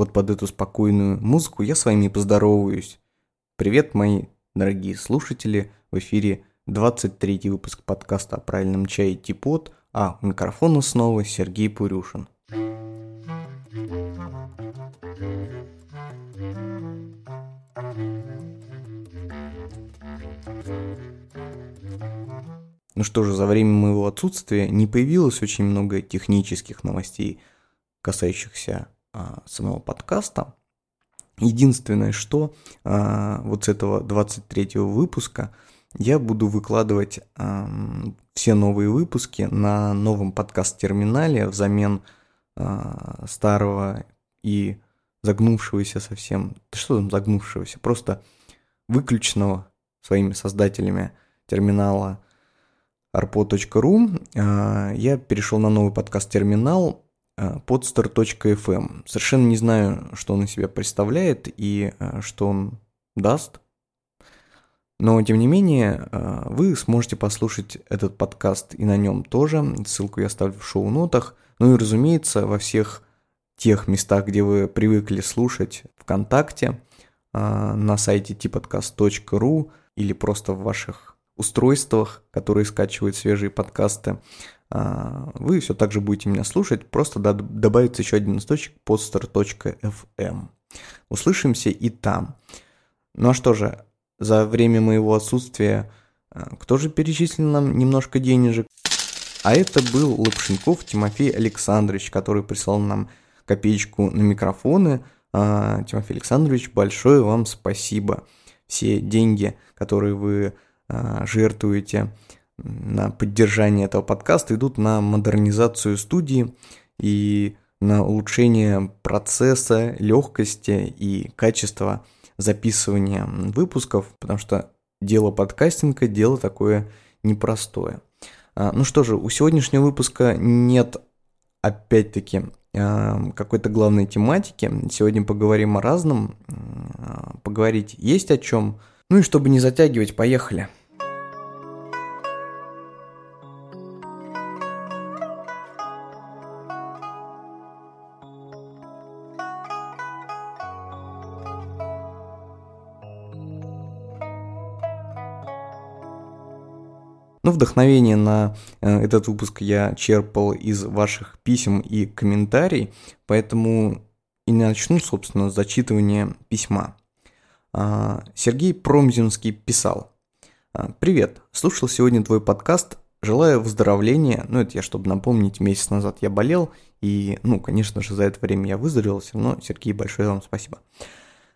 вот под эту спокойную музыку я с вами поздороваюсь. Привет, мои дорогие слушатели, в эфире 23 выпуск подкаста о правильном чае Типот, а у микрофона снова Сергей Пурюшин. Ну что же, за время моего отсутствия не появилось очень много технических новостей, касающихся самого подкаста. Единственное, что а, вот с этого 23 выпуска я буду выкладывать а, все новые выпуски на новом подкаст-терминале взамен а, старого и загнувшегося совсем, да что там загнувшегося, просто выключенного своими создателями терминала arpo.ru, а, я перешел на новый подкаст-терминал podstar.fm. А, Совершенно не знаю, что он из себя представляет и а, что он даст. Но, тем не менее, вы сможете послушать этот подкаст и на нем тоже. Ссылку я оставлю в шоу-нотах. Ну и, разумеется, во всех тех местах, где вы привыкли слушать ВКонтакте, на сайте tipodcast.ru или просто в ваших устройствах, которые скачивают свежие подкасты. А, вы все так же будете меня слушать, просто добавится еще один источник podster.fm. Услышимся и там. Ну а что же, за время моего отсутствия а, кто же перечислил нам немножко денежек? А это был Лапшенков Тимофей Александрович, который прислал нам копеечку на микрофоны. А, Тимофей Александрович, большое вам спасибо. Все деньги, которые вы жертвуете на поддержание этого подкаста, идут на модернизацию студии и на улучшение процесса, легкости и качества записывания выпусков, потому что дело подкастинга – дело такое непростое. А, ну что же, у сегодняшнего выпуска нет, опять-таки, а, какой-то главной тематики. Сегодня поговорим о разном. Поговорить есть о чем. Ну и чтобы не затягивать, поехали. Ну, вдохновение на э, этот выпуск я черпал из ваших писем и комментариев, поэтому и начну, собственно, с зачитывания письма. А, Сергей Промзинский писал. «А, «Привет, слушал сегодня твой подкаст, желаю выздоровления, ну это я, чтобы напомнить, месяц назад я болел, и, ну, конечно же, за это время я выздоровел, но, Сергей, большое вам спасибо.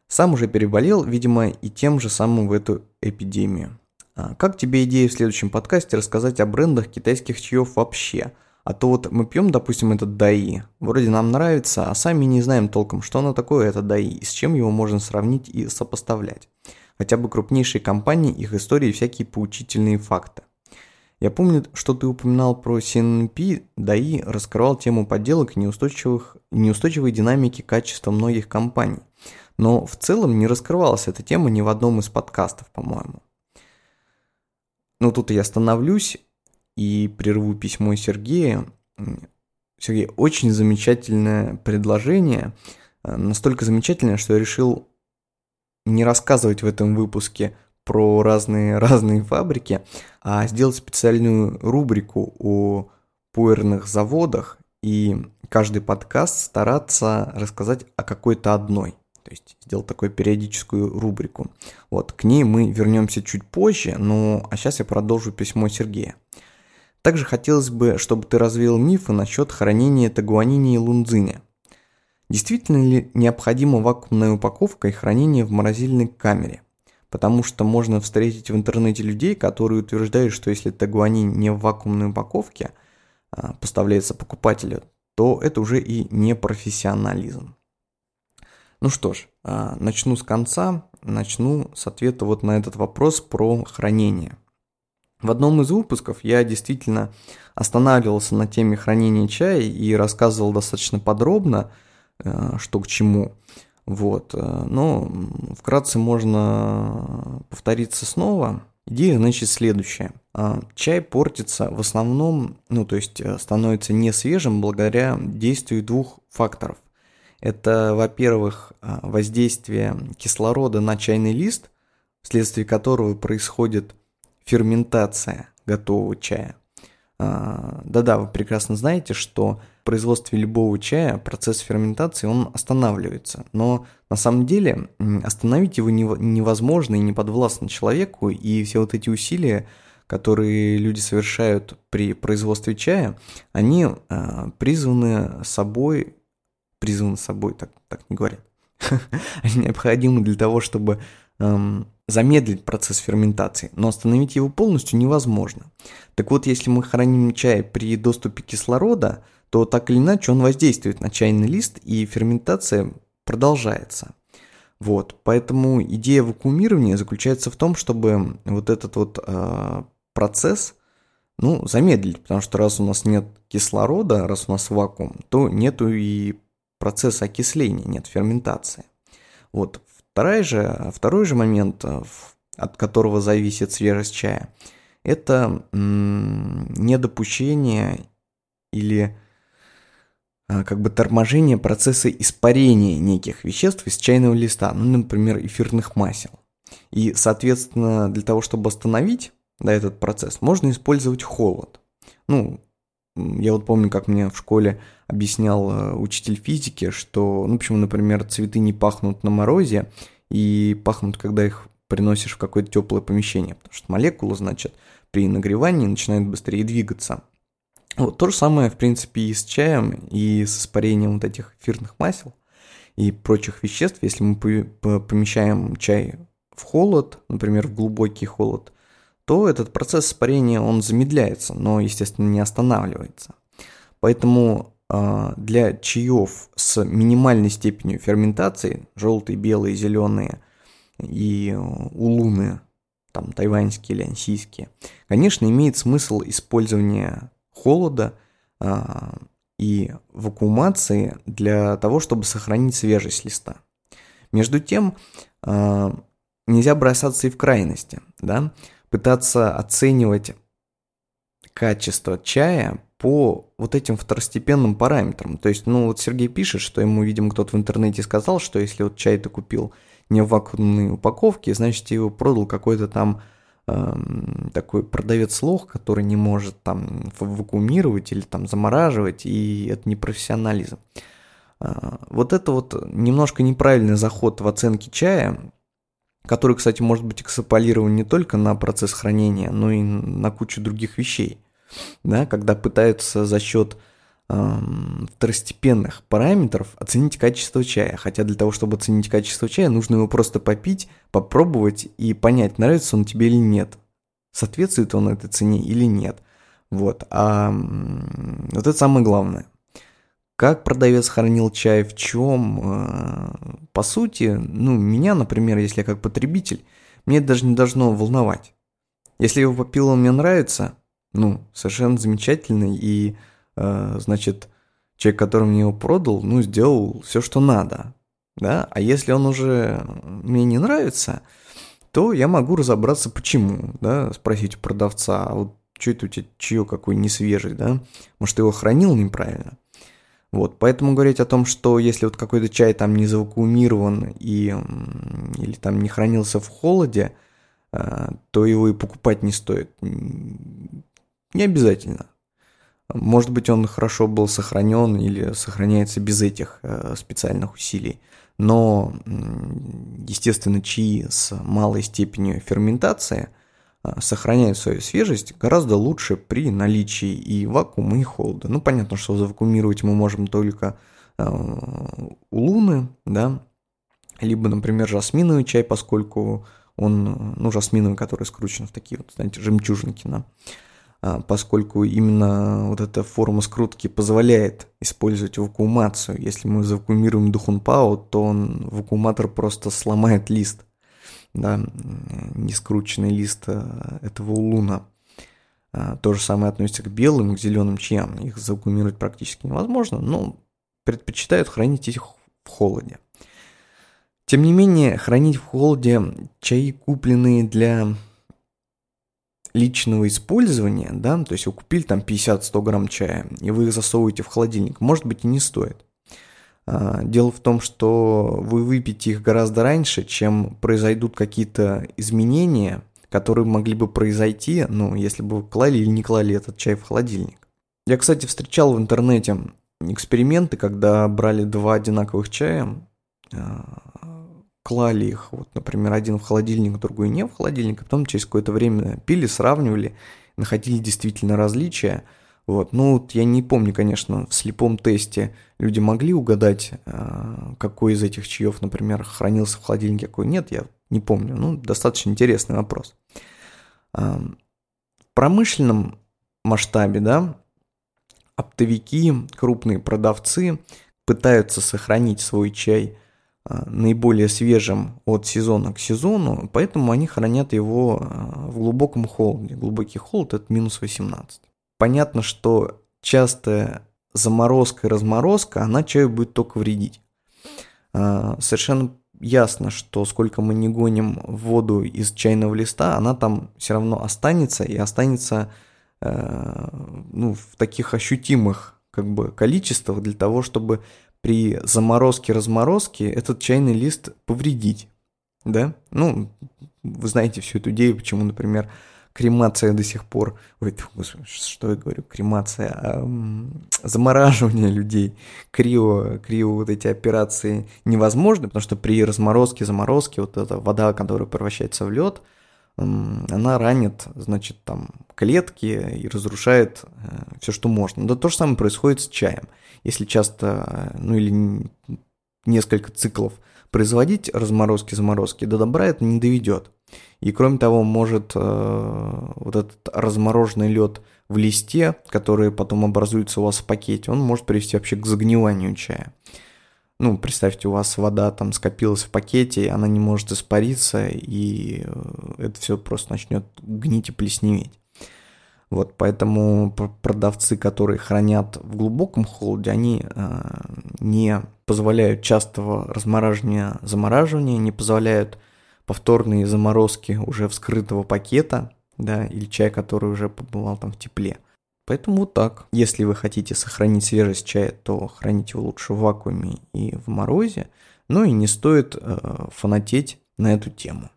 Сам уже переболел, видимо, и тем же самым в эту эпидемию. А, как тебе идея в следующем подкасте рассказать о брендах китайских чаев вообще? А то вот мы пьем, допустим, этот даи, вроде нам нравится, а сами не знаем толком, что оно такое, это даи, и с чем его можно сравнить и сопоставлять. Хотя бы крупнейшие компании, их истории и всякие поучительные факты. Я помню, что ты упоминал про CNP, ДАИ раскрывал тему подделок неустойчивых, неустойчивой динамики качества многих компаний. Но в целом не раскрывалась эта тема ни в одном из подкастов, по-моему. Ну, тут я остановлюсь и прерву письмо Сергея. Сергей, очень замечательное предложение. Настолько замечательное, что я решил не рассказывать в этом выпуске про разные, разные фабрики, а сделать специальную рубрику о пуэрных заводах и каждый подкаст стараться рассказать о какой-то одной. То есть сделал такую периодическую рубрику. Вот, к ней мы вернемся чуть позже, ну а сейчас я продолжу письмо Сергея. Также хотелось бы, чтобы ты развеял мифы насчет хранения тагуанини и лунзиня. Действительно ли необходима вакуумная упаковка и хранение в морозильной камере? Потому что можно встретить в интернете людей, которые утверждают, что если тагуанин не в вакуумной упаковке а, поставляется покупателю, то это уже и не профессионализм. Ну что ж, а, начну с конца, начну с ответа вот на этот вопрос про хранение. В одном из выпусков я действительно останавливался на теме хранения чая и рассказывал достаточно подробно, э, что к чему. Вот. Э, но вкратце можно повториться снова. Идея, значит, следующая. А, чай портится в основном, ну, то есть э, становится не свежим благодаря действию двух факторов. Это, во-первых, а, воздействие кислорода на чайный лист, вследствие которого происходит ферментация готового чая. А, да-да, вы прекрасно знаете, что в производстве любого чая процесс ферментации, он останавливается. Но на самом деле остановить его невозможно и не подвластно человеку, и все вот эти усилия, которые люди совершают при производстве чая, они э, призваны собой, призваны собой, так, так не говорят, они необходимы для того, чтобы эм, замедлить процесс ферментации, но остановить его полностью невозможно. Так вот, если мы храним чай при доступе кислорода, то так или иначе он воздействует на чайный лист, и ферментация продолжается. Вот, поэтому идея вакуумирования заключается в том, чтобы вот этот вот э, процесс, ну, замедлить, потому что раз у нас нет кислорода, раз у нас вакуум, то нету и процесса окисления, нет ферментации. Вот, Второй же, второй же момент, э, от которого зависит свежесть чая, это недопущение или э, как бы торможение процесса испарения неких веществ из чайного листа, ну, например, эфирных масел. И, соответственно, для того, чтобы остановить да, этот процесс, можно использовать холод. Ну, я вот помню, как мне в школе объяснял э, учитель физики, что, ну, почему, например, цветы не пахнут на морозе и пахнут, когда их приносишь в какое-то теплое помещение, потому что молекулы, значит, при нагревании начинают быстрее двигаться. Вот то же самое, в принципе, и с чаем, и с испарением вот этих эфирных масел и прочих веществ. Если мы помещаем чай в холод, например, в глубокий холод, то этот процесс испарения, он замедляется, но, естественно, не останавливается. Поэтому для чаев с минимальной степенью ферментации, желтые, белые, зеленые и улуны, там тайваньские или ансийские, конечно, имеет смысл использование холода э, и вакуумации для того, чтобы сохранить свежесть листа. Между тем, э, нельзя бросаться и в крайности, да, пытаться оценивать качество чая по вот этим второстепенным параметрам. То есть, ну вот Сергей пишет, что ему, видимо, кто-то в интернете сказал, что если вот чай ты купил не в вакуумной упаковке, значит, его продал какой-то там эм, такой продавец-лох, который не может там вакуумировать или там замораживать, и это не профессионализм. Э, вот это вот немножко неправильный заход в оценке чая, который, кстати, может быть экстраполирован не только на процесс хранения, но и на кучу других вещей. Да, когда пытаются за счет второстепенных параметров оценить качество чая. Хотя для того, чтобы оценить качество чая, нужно его просто попить, попробовать и понять, нравится он тебе или нет. Соответствует он этой цене или нет. Вот. А вот это самое главное. Как продавец хранил чай, в чем? Э, по сути, ну, меня, например, если я как потребитель, мне это даже не должно волновать. Если его попил, он мне нравится, ну, совершенно замечательный, и, э, значит, человек, который мне его продал, ну, сделал все, что надо, да, а если он уже мне не нравится, то я могу разобраться, почему, да, спросить у продавца, а вот что это у тебя чаек какой не свежий, да, может, ты его хранил неправильно, вот, поэтому говорить о том, что если вот какой-то чай там не завакуумирован и, или там не хранился в холоде, э, то его и покупать не стоит. Не обязательно. Может быть, он хорошо был сохранен или сохраняется без этих э, специальных усилий. Но, естественно, чаи с малой степенью ферментации – а, сохраняют свою свежесть гораздо лучше при наличии и вакуума, и холода. Ну, понятно, что завакуумировать мы можем только э, у луны, да, либо, например, жасминовый чай, поскольку он, ну, жасминовый, который скручен в такие вот, знаете, жемчужинки, да, поскольку именно вот эта форма скрутки позволяет использовать вакуумацию. Если мы завакуумируем духунпао, то он, вакууматор просто сломает лист – да, нескрученный лист э, этого улуна. А, то же самое относится к белым, к зеленым чаям. Их завакуумировать практически невозможно, но предпочитают хранить их в холоде. Тем не менее, хранить в холоде чаи, купленные для личного использования, да, то есть вы купили там 50-100 грамм чая, и вы их засовываете в холодильник, может быть и не стоит. А, дело в том, что вы выпьете их гораздо раньше, чем произойдут какие-то изменения, которые могли бы произойти, ну, если бы вы клали или не клали этот чай в холодильник. Я, кстати, встречал в интернете эксперименты, когда брали два одинаковых чая, а, клали их, вот, например, один в холодильник, другой не в холодильник, а потом через какое-то время пили, сравнивали, находили действительно различия. Вот. Ну, вот я не помню, конечно, в слепом тесте люди могли угадать, а, какой из этих чаев, например, хранился в холодильнике, какой нет, я не помню. Ну, достаточно интересный вопрос. А, в промышленном масштабе, да, оптовики, крупные продавцы пытаются сохранить свой чай а, наиболее свежим от сезона к сезону, поэтому они хранят его в глубоком холоде. Глубокий холод – это минус 18 понятно, что частая заморозка и разморозка, она чаю будет только вредить. А, совершенно ясно, что сколько мы не гоним воду из чайного листа, она там все равно останется и останется э, ну, в таких ощутимых как бы количествах для того, чтобы при заморозке-разморозке этот чайный лист повредить. Да? Ну, вы знаете всю эту идею, почему, например, кремация до сих пор, ой, что я говорю, кремация, а, замораживание людей, крио, крио вот эти операции невозможны, потому что при разморозке, заморозке, вот эта вода, которая превращается в лед, она ранит, значит, там клетки и разрушает э, все, что можно. Да то же самое происходит с чаем. Если часто, ну или несколько циклов производить разморозки-заморозки, до добра это не доведет. И кроме того, может э, вот этот размороженный лед в листе, который потом образуется у вас в пакете, он может привести вообще к загниванию чая. Ну, представьте, у вас вода там скопилась в пакете, она не может испариться, и э, это все просто начнет гнить и плесневеть. Вот, поэтому продавцы, которые хранят в глубоком холоде, они э, не позволяют частого размораживания, замораживания, не позволяют повторные заморозки уже вскрытого пакета, да, или чай, который уже побывал там в тепле. Поэтому вот так. Если вы хотите сохранить свежесть чая, то храните его лучше в вакууме и в морозе. Ну и не стоит э, фанатеть на эту тему.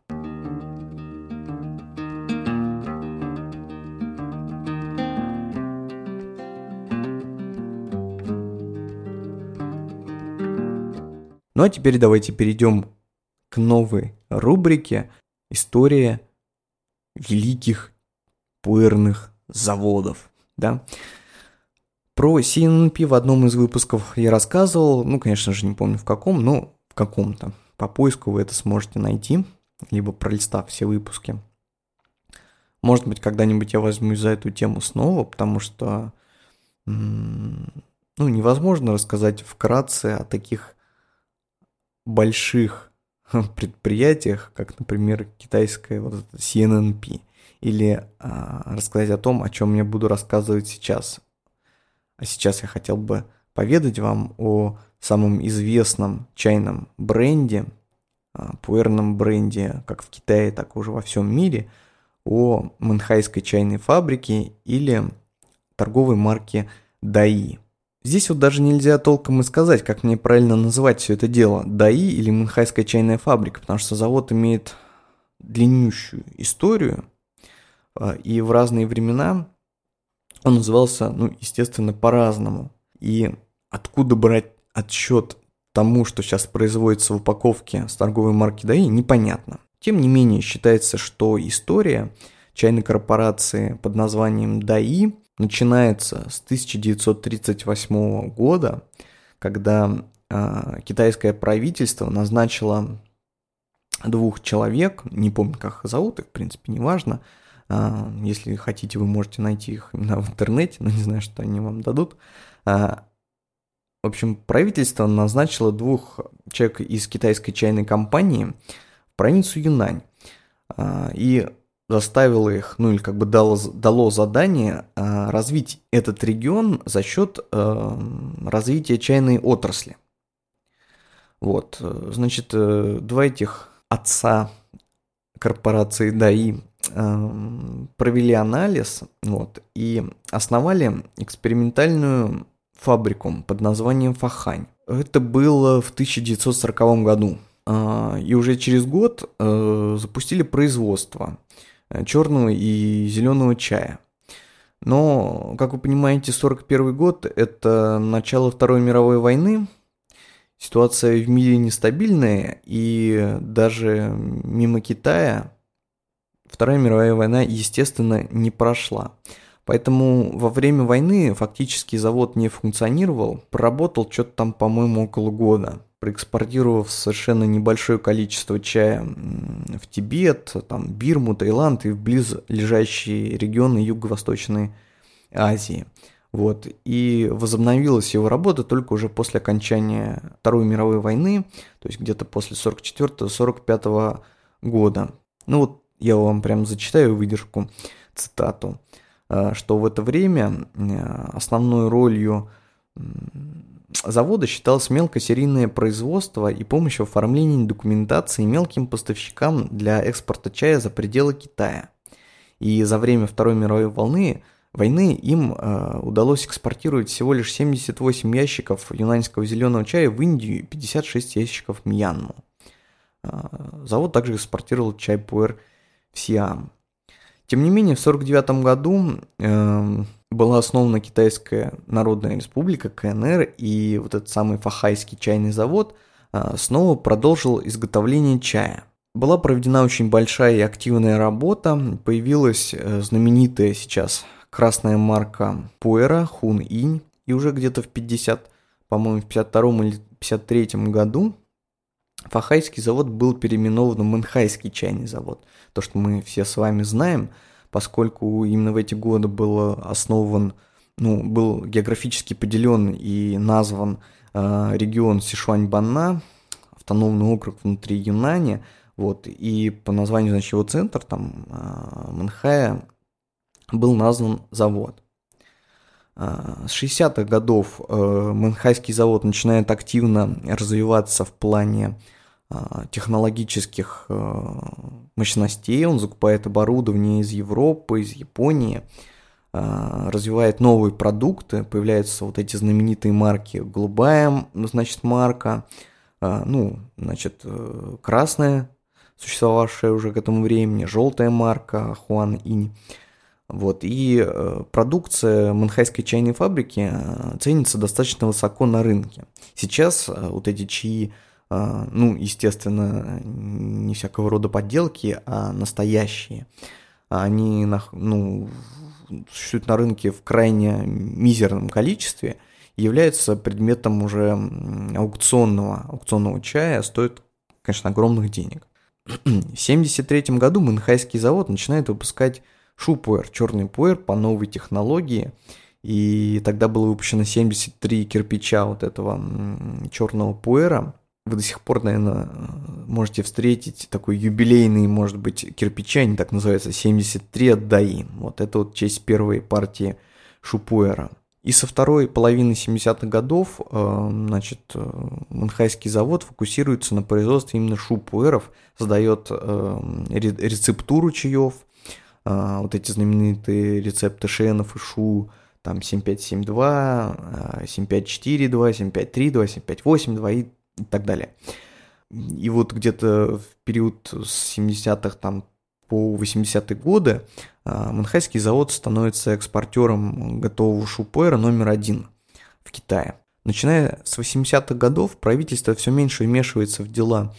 Ну а теперь давайте перейдем к новой рубрике «История великих пуэрных заводов». Да? Про CNP в одном из выпусков я рассказывал, ну, конечно же, не помню в каком, но в каком-то. По поиску вы это сможете найти, либо пролистав все выпуски. Может быть, когда-нибудь я возьмусь за эту тему снова, потому что ну, невозможно рассказать вкратце о таких больших предприятиях, как, например, китайская вот эта CNNP, или а, рассказать о том, о чем я буду рассказывать сейчас. А сейчас я хотел бы поведать вам о самом известном чайном бренде, а, пуэрном бренде, как в Китае, так уже во всем мире, о Манхайской чайной фабрике или торговой марке Даи. Здесь вот даже нельзя толком и сказать, как мне правильно называть все это дело. ДАИ или Мюнхайская чайная фабрика, потому что завод имеет длиннющую историю, и в разные времена он назывался, ну, естественно, по-разному. И откуда брать отсчет тому, что сейчас производится в упаковке с торговой марки ДАИ, непонятно. Тем не менее, считается, что история чайной корпорации под названием ДАИ начинается с 1938 года, когда э, китайское правительство назначило двух человек, не помню, как их зовут, их, в принципе, не важно. Э, если хотите, вы можете найти их именно в интернете, но не знаю, что они вам дадут. Э, в общем, правительство назначило двух человек из китайской чайной компании в провинцию Юнань. И заставило их, ну или как бы дало, дало задание развить этот регион за счет развития чайной отрасли. Вот, э, значит, э, два этих отца корпорации ДАИ провели анализ вот, и основали экспериментальную фабрику под названием Фахань. Это было в 1940 году. А, и уже через год э, запустили производство э, черного и зеленого чая. Но, как вы понимаете, 41 год – это начало Второй мировой войны. Ситуация в мире нестабильная, и даже мимо Китая Вторая мировая война, естественно, не прошла. Поэтому во время войны фактически завод не функционировал, проработал что-то там, по-моему, около года, проэкспортировав совершенно небольшое количество чая в Тибет, там, Бирму, Таиланд и в близлежащие регионы Юго-Восточной Азии. Вот. И возобновилась его работа только уже после окончания Второй мировой войны, то есть где-то после 44-45 года. Ну вот я вам прям зачитаю выдержку, цитату. Э, что в это время э, основной ролью завода считалось мелкосерийное производство и помощь в оформлении документации мелким поставщикам для экспорта чая за пределы Китая. И за время Второй мировой волны войны им э, удалось экспортировать всего лишь 78 ящиков юнаньского зеленого чая в Индию и 56 ящиков в Мьянму. Э, завод также экспортировал чай пуэр в Сиам. Тем не менее, в 1949 году э, была основана Китайская Народная Республика, КНР, и вот этот самый Фахайский чайный завод э, снова продолжил изготовление чая. Была проведена очень большая и активная работа, появилась э, знаменитая сейчас красная марка Пуэра, Хун Инь, и уже где-то в 50, по-моему, в 52 или 53 году Фахайский завод был переименован в Мэнхайский чайный завод. То, что мы все с вами знаем, поскольку именно в эти годы был основан, ну, был географически поделен и назван э, регион Сишуань-Банна, автономный округ внутри Юнани, вот, и по названию, значит, его центр, там, э, Мэнхая, был назван завод. С 60-х годов э, Мэнхайский завод начинает активно развиваться в плане технологических э, мощностей, он закупает оборудование из Европы, из Японии, а, развивает новые продукты, появляются вот эти знаменитые марки, голубая, значит, марка, а, ну, значит, э, красная, существовавшая уже к этому времени, желтая марка Хуан Инь. Вот, и э, продукция Манхайской чайной фабрики ценится достаточно высоко на рынке. Сейчас вот эти чаи а, ну, естественно, не всякого рода подделки, а настоящие. Они, ну, существуют на рынке в крайне мизерном количестве, являются предметом уже аукционного, аукционного чая, стоит, конечно, огромных денег. В 1973 году Манхайский завод начинает выпускать шупуэр, черный пуэр по новой технологии, и тогда было выпущено 73 кирпича вот этого черного пуэра – вы до сих пор, наверное, можете встретить такой юбилейный, может быть, кирпича, они так называются, 73 от ДАИ. Вот это вот честь первой партии Шупуэра. И со второй половины 70-х годов, э, значит, э, Манхайский завод фокусируется на производстве именно шупуэров, создает э, рецептуру чаев, вот эти знаменитые рецепты Шенов и Шу, там 7572, 7542, 7532, 7582 и и так далее. И вот где-то в период с 70-х там, по 80-е годы а, Манхайский завод становится экспортером готового шупуэра номер один в Китае. Начиная с 80-х годов правительство все меньше вмешивается в дела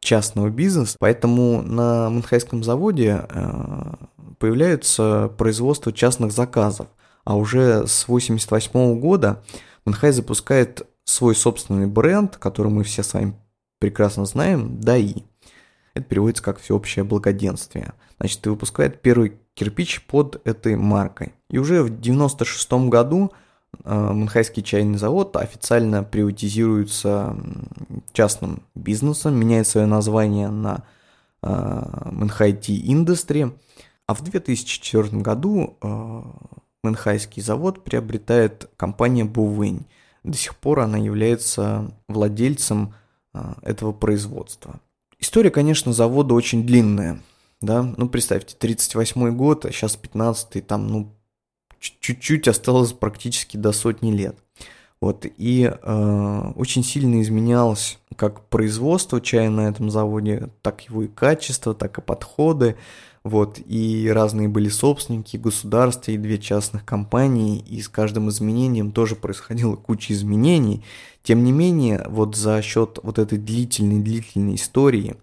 частного бизнеса, поэтому на Манхайском заводе а, появляется производство частных заказов, а уже с 88 года Манхай запускает свой собственный бренд, который мы все с вами прекрасно знаем, ДАИ. Это переводится как всеобщее благоденствие. Значит, и выпускает первый кирпич под этой маркой. И уже в 96 году э, Манхайский чайный завод официально приватизируется частным бизнесом, меняет свое название на э, Манхай Tea Industry. А в 2004 году э, Манхайский завод приобретает компания Бувэнь – до сих пор она является владельцем а, этого производства. История, конечно, завода очень длинная, да, ну представьте, 38 год, а сейчас 15 там, ну, чуть-чуть осталось практически до сотни лет. Вот, и э, очень сильно изменялось как производство чая на этом заводе, так его и качество, так и подходы. Вот, и разные были собственники, государства и две частных компании, и с каждым изменением тоже происходила куча изменений. Тем не менее, вот за счет вот этой длительной-длительной истории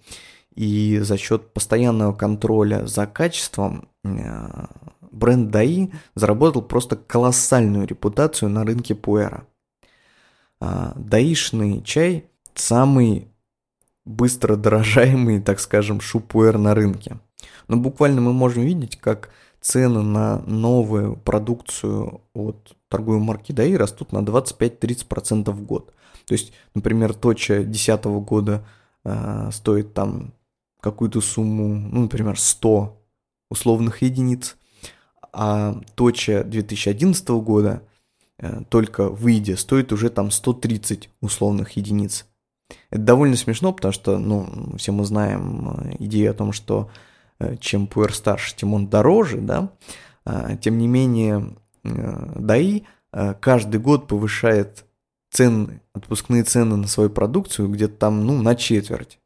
и за счет постоянного контроля за качеством э, бренд Даи заработал просто колоссальную репутацию на рынке пуэра. А, даишный чай самый быстро дорожаемый, так скажем, шупуэр на рынке. Но буквально мы можем видеть, как цены на новую продукцию от торговой марки Даи растут на 25-30% в год. То есть, например, точа 2010 года э, стоит там какую-то сумму, ну, например, 100 условных единиц, а точа 2011 года, э, только выйдя, стоит уже там 130 условных единиц. Это довольно смешно, потому что, ну, все мы знаем э, идею о том, что э, чем пуэр старше, тем он дороже, да. А, тем не менее, ДАИ каждый год повышает цены, отпускные цены на свою продукцию где-то там, ну, на четверть.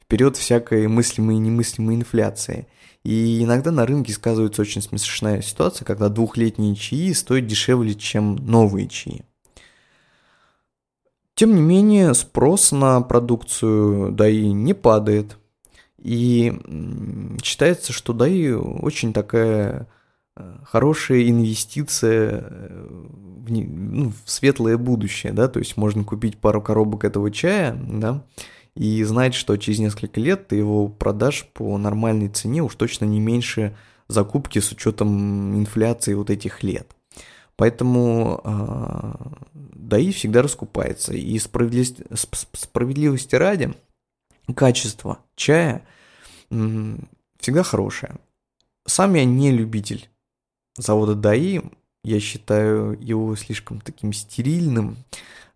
Вперед всякой мыслимой и немыслимой инфляции. И иногда на рынке сказывается очень смешная ситуация, когда двухлетние чаи стоят дешевле, чем новые чаи. Тем не менее, спрос на продукцию ДАИ не падает. И считается, что ДАИ очень такая э, хорошая инвестиция э, в, ну, в светлое будущее, да, то есть можно купить пару коробок этого чая, да, и знать, что через несколько лет ты его продашь по нормальной цене уж точно не меньше закупки с учетом инфляции вот этих лет. Поэтому э, ДАИ всегда раскупается. И справедливости, справедливости ради, качество чая всегда хорошее. Сам я не любитель завода ДАИ, я считаю его слишком таким стерильным,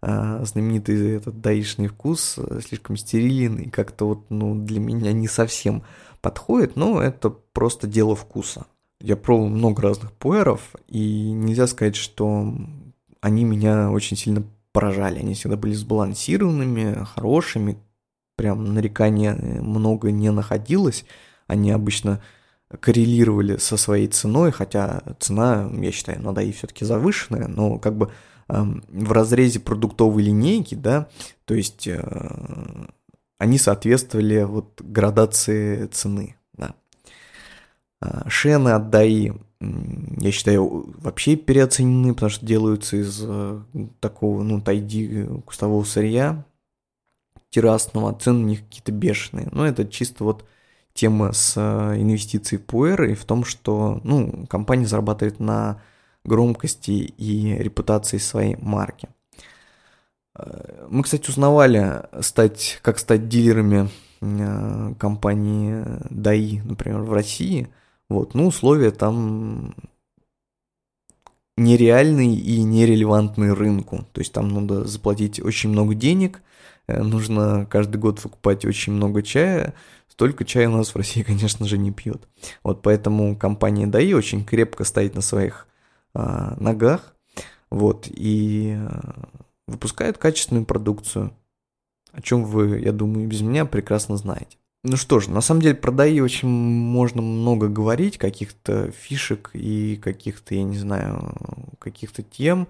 а, знаменитый этот даишный вкус э, слишком стерилен и как-то вот, ну, для меня не совсем подходит, но это просто дело вкуса. Я пробовал много разных пуэров, и нельзя сказать, что они меня очень сильно поражали. Они всегда были сбалансированными, хорошими, прям нарекания много не находилось. Они обычно коррелировали со своей ценой, хотя цена, я считаю, надо и все-таки завышенная, но как бы в разрезе продуктовой линейки, да, то есть э, они соответствовали вот градации цены, да. А, шены от ДАИ, я считаю, вообще переоценены, потому что делаются из э, такого, ну, тайди кустового сырья террасного, цены у них какие-то бешеные. Но это чисто вот тема с э, инвестицией Пуэр и в том, что, ну, компания зарабатывает на громкости и репутации своей марки. Э, мы, кстати, узнавали, стать, как стать дилерами э, компании ДАИ, например, в России. Вот, ну, условия там нереальные и нерелевантные рынку. То есть там надо заплатить очень много денег, э, нужно каждый год выкупать очень много чая. Столько чая у нас в России, конечно же, не пьют. Вот поэтому компания ДАИ очень крепко стоит на своих а, ногах, вот, и а, выпускают качественную продукцию, о чем вы, я думаю, без меня прекрасно знаете. Ну что ж, на самом деле про DAI очень можно много говорить, каких-то фишек и каких-то, я не знаю, каких-то тем.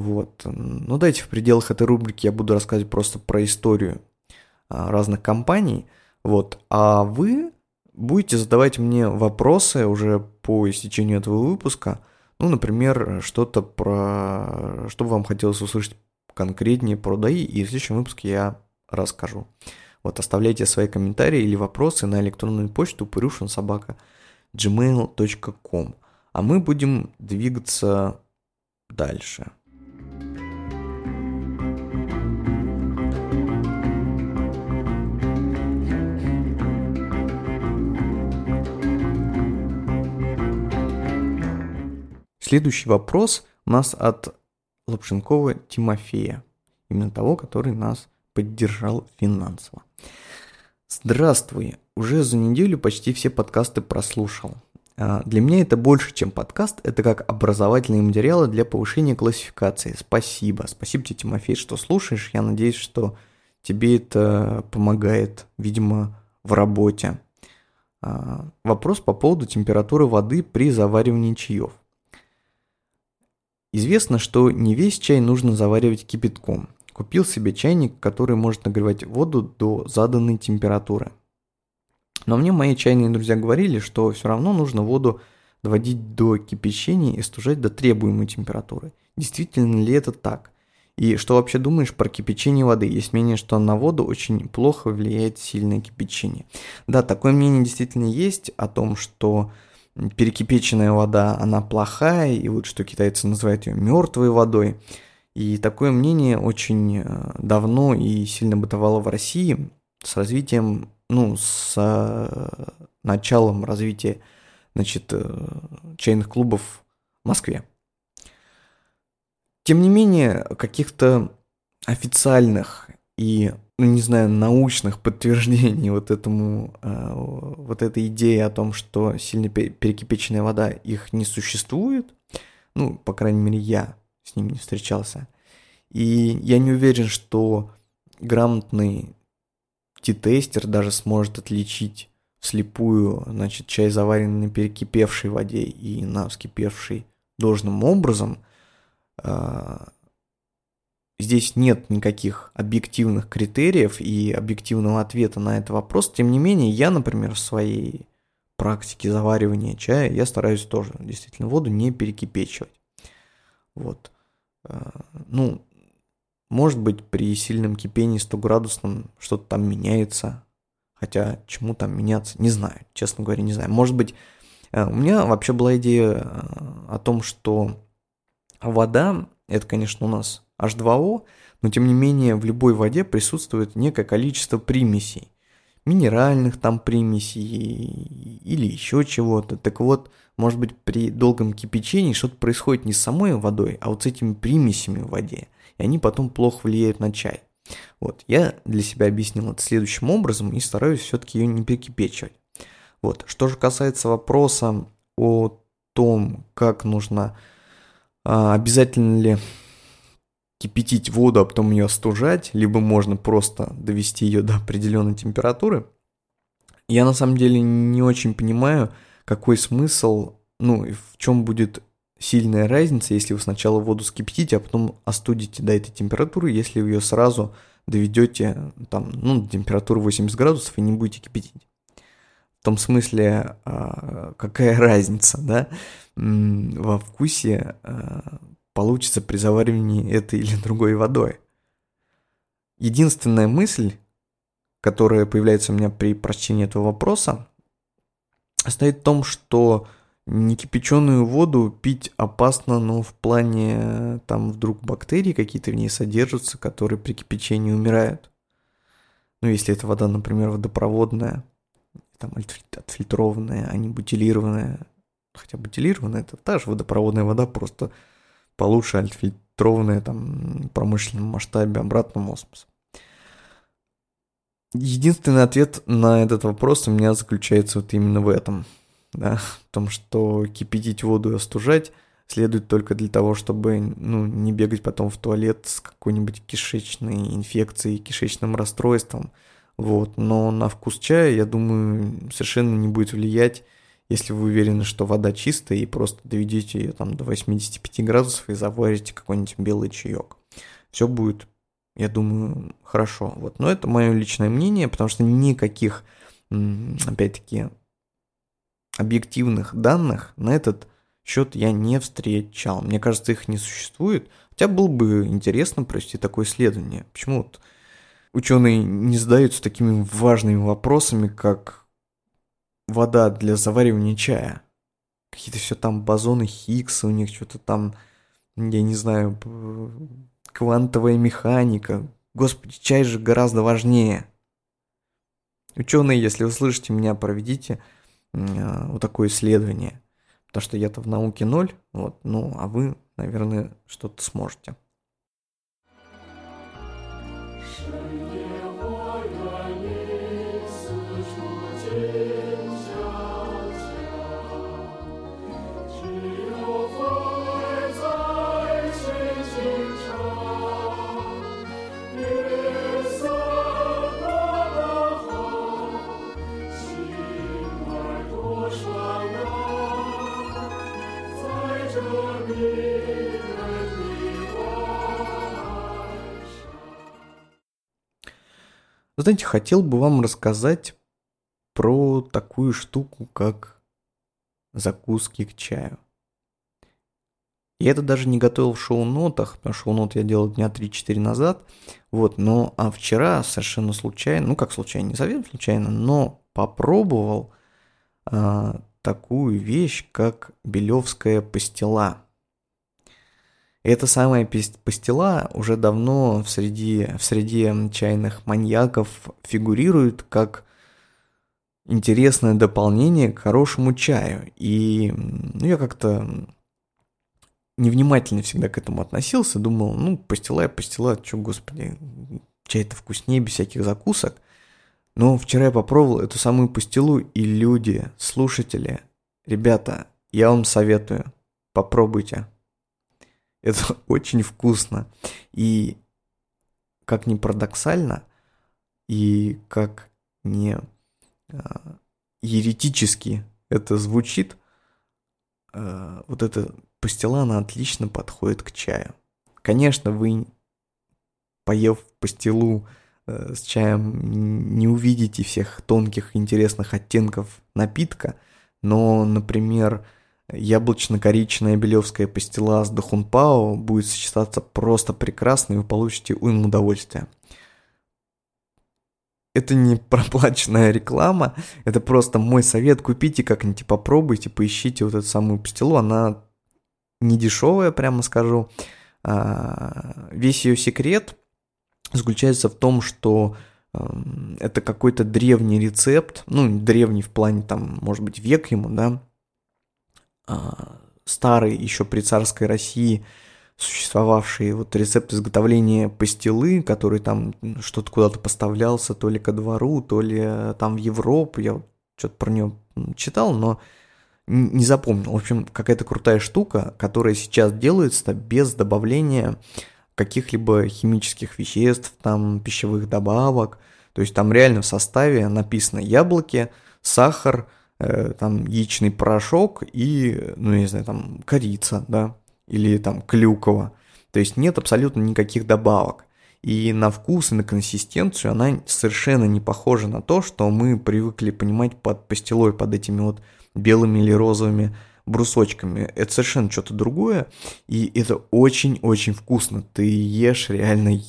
Вот. Ну давайте в пределах этой рубрики я буду рассказывать просто про историю а, разных компаний. Вот. А вы будете задавать мне вопросы уже по истечению этого выпуска – ну, например, что-то про... Что бы вам хотелось услышать конкретнее про ДАИ, и в следующем выпуске я расскажу. Вот оставляйте свои комментарии или вопросы на электронную почту пырюшинсобака gmail.com. А мы будем двигаться дальше. Следующий вопрос у нас от Лапшенкова Тимофея, именно того, который нас поддержал финансово. Здравствуй, уже за неделю почти все подкасты прослушал. А, для меня это больше, чем подкаст, это как образовательные материалы для повышения классификации. Спасибо. Спасибо тебе, Тимофей, что слушаешь. Я надеюсь, что тебе это помогает, видимо, в работе. А, вопрос по поводу температуры воды при заваривании чаев. Известно, что не весь чай нужно заваривать кипятком. Купил себе чайник, который может нагревать воду до заданной температуры. Но мне мои чайные друзья говорили, что все равно нужно воду доводить до кипячения и стужать до требуемой температуры. Действительно ли это так? И что вообще думаешь про кипячение воды? Есть мнение, что на воду очень плохо влияет сильное кипячение. Да, такое мнение действительно есть о том, что перекипяченная вода, она плохая, и вот что китайцы называют ее мертвой водой. И такое мнение очень э, давно и сильно бытовало в России с развитием, ну, с э, началом развития, значит, э, чайных клубов в Москве. Тем не менее, каких-то официальных и, ну не знаю, научных подтверждений вот этому, э, вот этой идее о том, что сильно перекипяченная вода, их не существует. Ну, по крайней мере, я с ними не встречался. И я не уверен, что грамотный тестер даже сможет отличить слепую, значит, чай заваренный на перекипевшей воде и на вскипевшей должным образом – а, здесь нет никаких объективных критериев и объективного ответа на этот вопрос. Тем не менее, я, например, в своей практике заваривания чая, я стараюсь тоже действительно воду не перекипечивать. Вот. А, ну, может быть, при сильном кипении 100 градусном что-то там меняется. Хотя, чему там меняться, не знаю. Честно говоря, не знаю. Может быть, а, у меня вообще была идея о том, что вода, это, конечно, у нас H2O, но тем не менее в любой воде присутствует некое количество примесей. Минеральных там примесей или еще чего-то. Так вот, может быть, при долгом кипячении что-то происходит не с самой водой, а вот с этими примесями в воде. И они потом плохо влияют на чай. Вот, я для себя объяснил это следующим образом и стараюсь все-таки ее не перекипечивать. Вот, что же касается вопроса о том, как нужно а обязательно ли кипятить воду, а потом ее остужать, либо можно просто довести ее до определенной температуры. Я на самом деле не очень понимаю, какой смысл, ну и в чем будет сильная разница, если вы сначала воду скипятите, а потом остудите до этой температуры, если вы ее сразу доведете там, ну, до температуры 80 градусов и не будете кипятить. В том смысле, а, какая разница, да? во вкусе э, получится при заваривании этой или другой водой. Единственная мысль, которая появляется у меня при прочтении этого вопроса, стоит в том, что некипяченую воду пить опасно, но в плане там вдруг бактерии какие-то в ней содержатся, которые при кипячении умирают. Ну, если эта вода, например, водопроводная, там отфильтрованная, а не бутилированная, хотя бутилированная, это та же водопроводная вода, просто получше альтфильтрованная там в промышленном масштабе обратным осмосом. Единственный ответ на этот вопрос у меня заключается вот именно в этом. Да, в том, что кипятить воду и остужать следует только для того, чтобы ну, не бегать потом в туалет с какой-нибудь кишечной инфекцией, кишечным расстройством. Вот. Но на вкус чая, я думаю, совершенно не будет влиять если вы уверены, что вода чистая, и просто доведите ее там до 85 градусов и заварите какой-нибудь белый чаек. Все будет, я думаю, хорошо. Вот. Но это мое личное мнение, потому что никаких, опять-таки, объективных данных на этот счет я не встречал. Мне кажется, их не существует. Хотя было бы интересно провести такое исследование. Почему вот ученые не задаются такими важными вопросами, как вода для заваривания чая. Какие-то все там бозоны Хиггса, у них что-то там, я не знаю, квантовая механика. Господи, чай же гораздо важнее. Ученые, если вы слышите меня, проведите э, вот такое исследование. Потому что я-то в науке ноль, вот, ну, а вы, наверное, что-то сможете. Знаете, хотел бы вам рассказать про такую штуку, как закуски к чаю. Я это даже не готовил в шоу-нотах, потому что шоу-нот я делал дня 3-4 назад. Вот, но а вчера совершенно случайно, ну как случайно, не совсем случайно, но попробовал а, такую вещь, как белевская пастила. Эта самая пастила уже давно в среде, в среде чайных маньяков фигурирует как интересное дополнение к хорошему чаю. И ну, я как-то невнимательно всегда к этому относился, думал, ну, пастила и пастила, что, господи, чай-то вкуснее, без всяких закусок. Но вчера я попробовал эту самую пастилу, и люди, слушатели, ребята, я вам советую, попробуйте. Это очень вкусно. И как ни парадоксально, и как не а, еретически это звучит, а, вот эта пастила, она отлично подходит к чаю. Конечно, вы, поев пастилу э, с чаем, не увидите всех тонких интересных оттенков напитка, но, например, яблочно-коричная белевская пастила с дахунпао будет сочетаться просто прекрасно, и вы получите уйму удовольствия. Это не проплаченная реклама, это просто мой совет. Купите как-нибудь, попробуйте, поищите вот эту самую пастилу. Она не дешевая, прямо скажу. А, весь ее секрет заключается в том, что эм, это какой-то древний рецепт, ну, древний в плане, там, может быть, век ему, да, старый еще при царской России существовавший вот рецепт изготовления пастилы, который там что-то куда-то поставлялся, то ли ко двору, то ли э, там в Европу, я вот что-то про нее читал, но не запомнил. В общем, какая-то крутая штука, которая сейчас делается без добавления каких-либо химических веществ, там, пищевых добавок. То есть там реально в составе написано яблоки, сахар, там яичный порошок и, ну, не знаю, там корица, да, или там клюква. То есть нет абсолютно никаких добавок. И на вкус и на консистенцию она совершенно не похожа на то, что мы привыкли понимать под пастилой, под этими вот белыми или розовыми брусочками. Это совершенно что-то другое, и это очень-очень вкусно. Ты ешь реально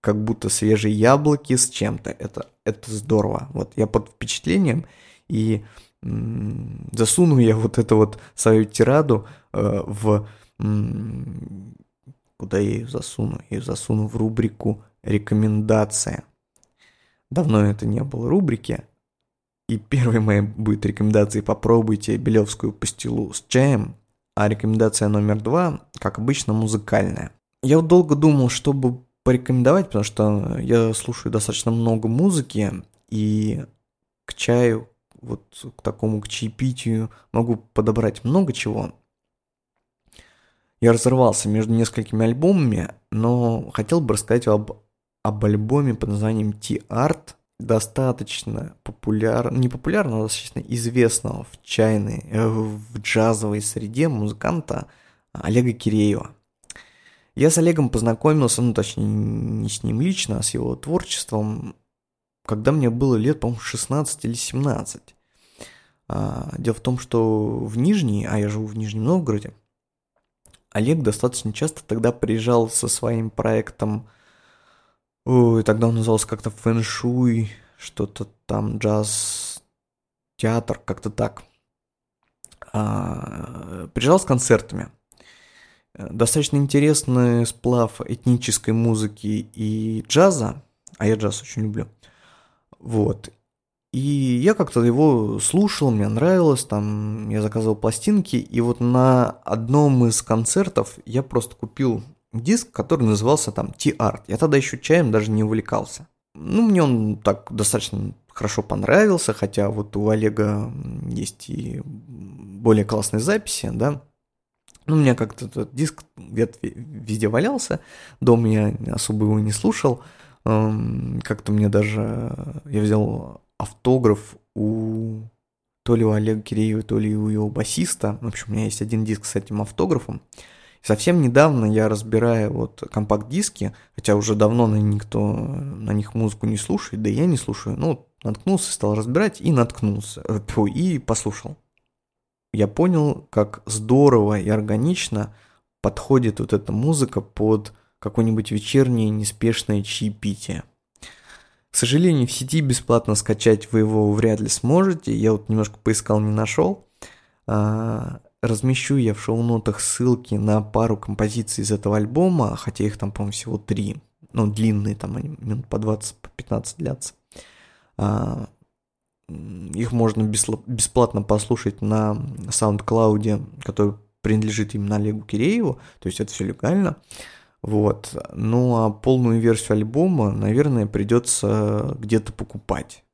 как будто свежие яблоки с чем-то. Это, это здорово. Вот я под впечатлением, и засуну я вот эту вот свою тираду э, в... Куда я ее засуну? Я ее засуну в рубрику «Рекомендация». Давно это не было рубрики, и первой моей будет рекомендация «Попробуйте белевскую пастилу с чаем», а рекомендация номер два, как обычно, музыкальная. Я вот долго думал, чтобы порекомендовать, потому что я слушаю достаточно много музыки, и к чаю, вот к такому, к чаепитию могу подобрать много чего. Я разорвался между несколькими альбомами, но хотел бы рассказать об, об альбоме под названием T-Art – достаточно популярного, не популярного, а достаточно известного в чайной, э, в джазовой среде музыканта Олега Киреева. Я с Олегом познакомился, ну точнее не с ним лично, а с его творчеством, когда мне было лет, по-моему, 16 или 17. А, дело в том, что в Нижней, а я живу в Нижнем Новгороде, Олег достаточно часто тогда приезжал со своим проектом Ой, тогда он назывался как-то фэншуй, что-то там, джаз, театр, как-то так. А, приезжал с концертами. Достаточно интересный сплав этнической музыки и джаза, а я джаз очень люблю. Вот. И я как-то его слушал, мне нравилось, там я заказывал пластинки, и вот на одном из концертов я просто купил диск, который назывался там T-Art. Я тогда еще чаем даже не увлекался. Ну, мне он так достаточно хорошо понравился, хотя вот у Олега есть и более классные записи, да. Ну, у меня как-то этот диск где-то везде валялся, дома я особо его не слушал. Эм, как-то мне даже... Я взял автограф у то ли у Олега Киреева, то ли у его басиста. В общем, у меня есть один диск с этим автографом. Совсем недавно я разбираю вот компакт-диски, хотя уже давно на никто на них музыку не слушает, да и я не слушаю. Ну, наткнулся, стал разбирать и наткнулся, э, тьфу, и послушал. Я понял, как здорово и органично подходит вот эта музыка под какое-нибудь вечернее неспешное чаепитие. К сожалению, в сети бесплатно скачать вы его вряд ли сможете. Я вот немножко поискал, не нашел. А, размещу я в шоу-нотах ссылки на пару композиций из этого альбома, хотя их там, по-моему, всего три. Ну, длинные, там они минут по 20, по 15 длятся. А, их можно бесплатно послушать на SoundCloud, который принадлежит именно Олегу Кирееву, то есть это все легально. Вот. Ну а полную версию альбома, наверное, придется где-то покупать.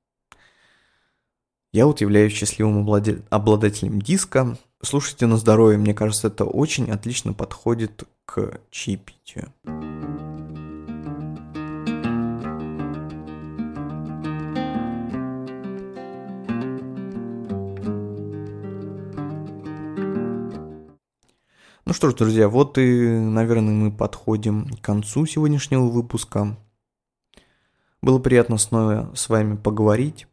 Я вот являюсь счастливым обладателем диска. Слушайте на здоровье, мне кажется, это очень отлично подходит к чаепитию. Ну что ж, друзья, вот и, наверное, мы подходим к концу сегодняшнего выпуска. Было приятно снова с вами поговорить.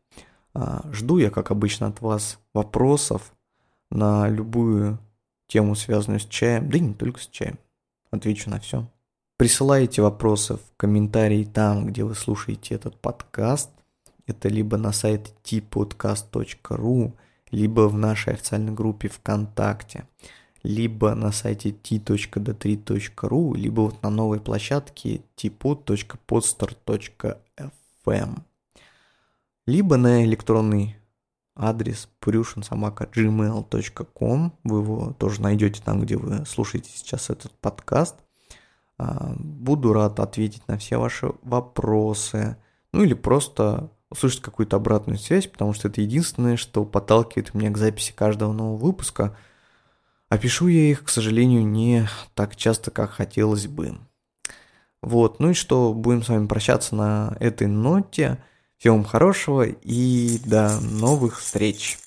А, жду я, как обычно, от вас вопросов на любую тему, связанную с чаем, да и не только с чаем. Отвечу на все. Присылайте вопросы в комментарии там, где вы слушаете этот подкаст. Это либо на сайте tpodcast.ru, либо в нашей официальной группе ВКонтакте либо на сайте t.d3.ru, либо вот на новой площадке tpod.podstar.fm, либо на электронный адрес purushinsobaka.gmail.com. Вы его тоже найдете там, где вы слушаете сейчас этот подкаст. А, буду рад ответить на все ваши вопросы. Ну или просто услышать какую-то обратную связь, потому что это единственное, что подталкивает меня к записи каждого нового выпуска – а пишу я их, к сожалению, не так часто, как хотелось бы. Вот, ну и что, будем с вами прощаться на этой ноте. Всего вам хорошего и до новых встреч.